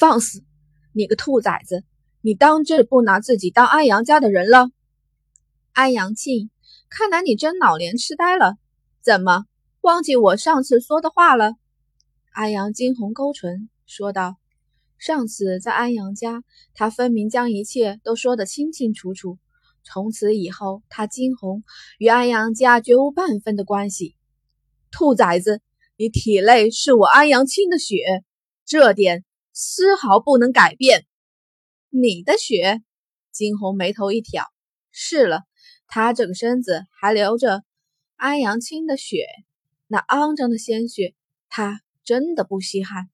放肆！你个兔崽子！你当真不拿自己当安阳家的人了？安阳庆，看来你真老年痴呆了，怎么忘记我上次说的话了？安阳惊鸿勾唇说道：“上次在安阳家，他分明将一切都说得清清楚楚。从此以后，他惊鸿与安阳家绝无半分的关系。兔崽子，你体内是我安阳庆的血，这点丝毫不能改变。你的血？”惊鸿眉头一挑：“是了，他这个身子还流着安阳青的血，那肮脏的鲜血，他。”真的不稀罕。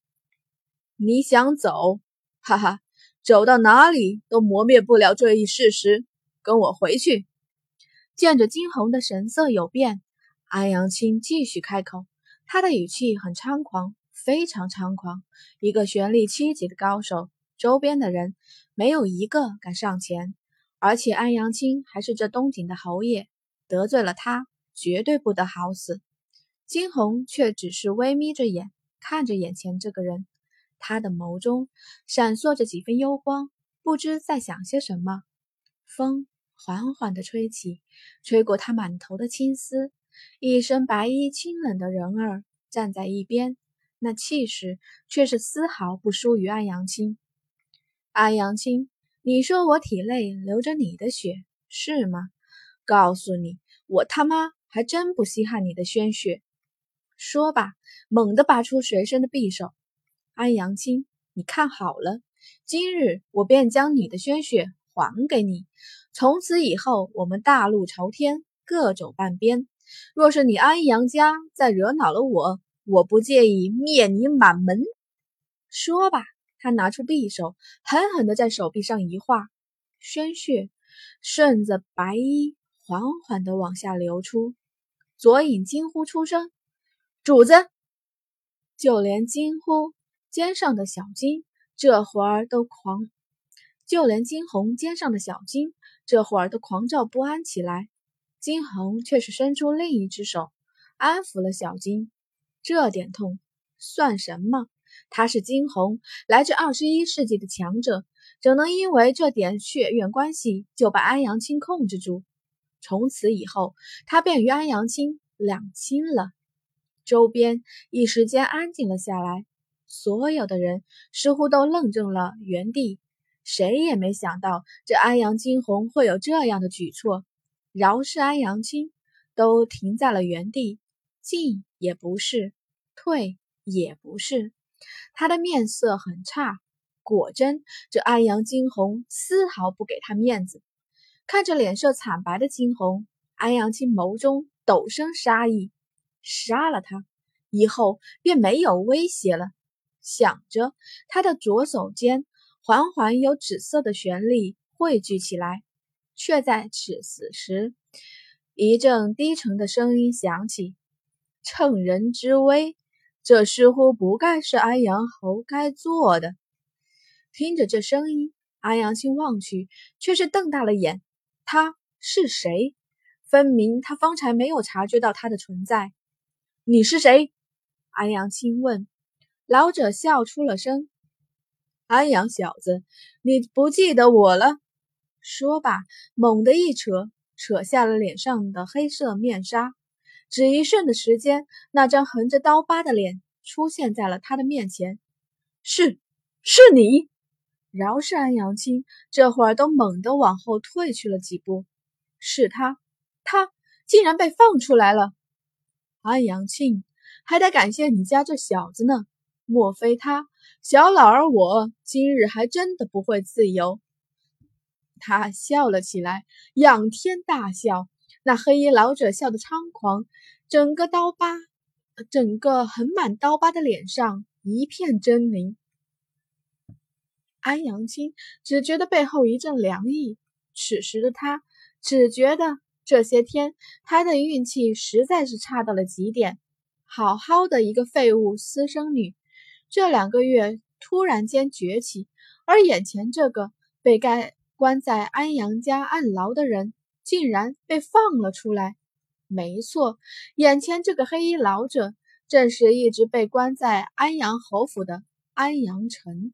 你想走？哈哈，走到哪里都磨灭不了这一事实。跟我回去。见着惊鸿的神色有变，安阳青继续开口，他的语气很猖狂，非常猖狂。一个玄力七级的高手，周边的人没有一个敢上前。而且安阳青还是这东景的侯爷，得罪了他，绝对不得好死。惊鸿却只是微眯着眼。看着眼前这个人，他的眸中闪烁着几分幽光，不知在想些什么。风缓缓地吹起，吹过他满头的青丝。一身白衣清冷的人儿站在一边，那气势却是丝毫不输于安阳青。安阳青，你说我体内流着你的血，是吗？告诉你，我他妈还真不稀罕你的鲜血。说吧，猛地拔出随身的匕首。安阳青，你看好了，今日我便将你的鲜血还给你。从此以后，我们大路朝天，各走半边。若是你安阳家再惹恼了我，我不介意灭你满门。说吧，他拿出匕首，狠狠地在手臂上一划，鲜血顺着白衣缓缓地往下流出。左影惊呼出声。主子，就连惊呼肩上的小金这会儿都狂，就连惊鸿肩上的小金这会儿都狂躁不安起来。惊鸿却是伸出另一只手安抚了小金，这点痛算什么？他是惊鸿，来自二十一世纪的强者，怎能因为这点血缘关系就把安阳青控制住？从此以后，他便与安阳青两清了。周边一时间安静了下来，所有的人似乎都愣怔了原地，谁也没想到这安阳惊鸿会有这样的举措。饶是安阳青，都停在了原地，进也不是，退也不是，他的面色很差。果真，这安阳惊鸿丝毫不给他面子。看着脸色惨白的惊鸿，安阳青眸中陡生杀意。杀了他，以后便没有威胁了。想着，他的左手间缓缓有紫色的旋力汇聚起来，却在此时，一阵低沉的声音响起：“趁人之危，这似乎不该是安阳侯该做的。”听着这声音，安阳青望去，却是瞪大了眼。他是谁？分明他方才没有察觉到他的存在。你是谁？安阳青问。老者笑出了声：“安阳小子，你不记得我了？”说罢，猛地一扯，扯下了脸上的黑色面纱。只一瞬的时间，那张横着刀疤的脸出现在了他的面前。是，是你！饶是安阳青，这会儿都猛地往后退去了几步。是他，他竟然被放出来了！安阳庆，还得感谢你家这小子呢。莫非他小老儿我今日还真的不会自由？他笑了起来，仰天大笑。那黑衣老者笑得猖狂，整个刀疤，整个横满刀疤的脸上一片狰狞。安阳青只觉得背后一阵凉意。此时的他只觉得。这些天，他的运气实在是差到了极点。好好的一个废物私生女，这两个月突然间崛起，而眼前这个被该关在安阳家暗牢的人，竟然被放了出来。没错，眼前这个黑衣老者，正是一直被关在安阳侯府的安阳城。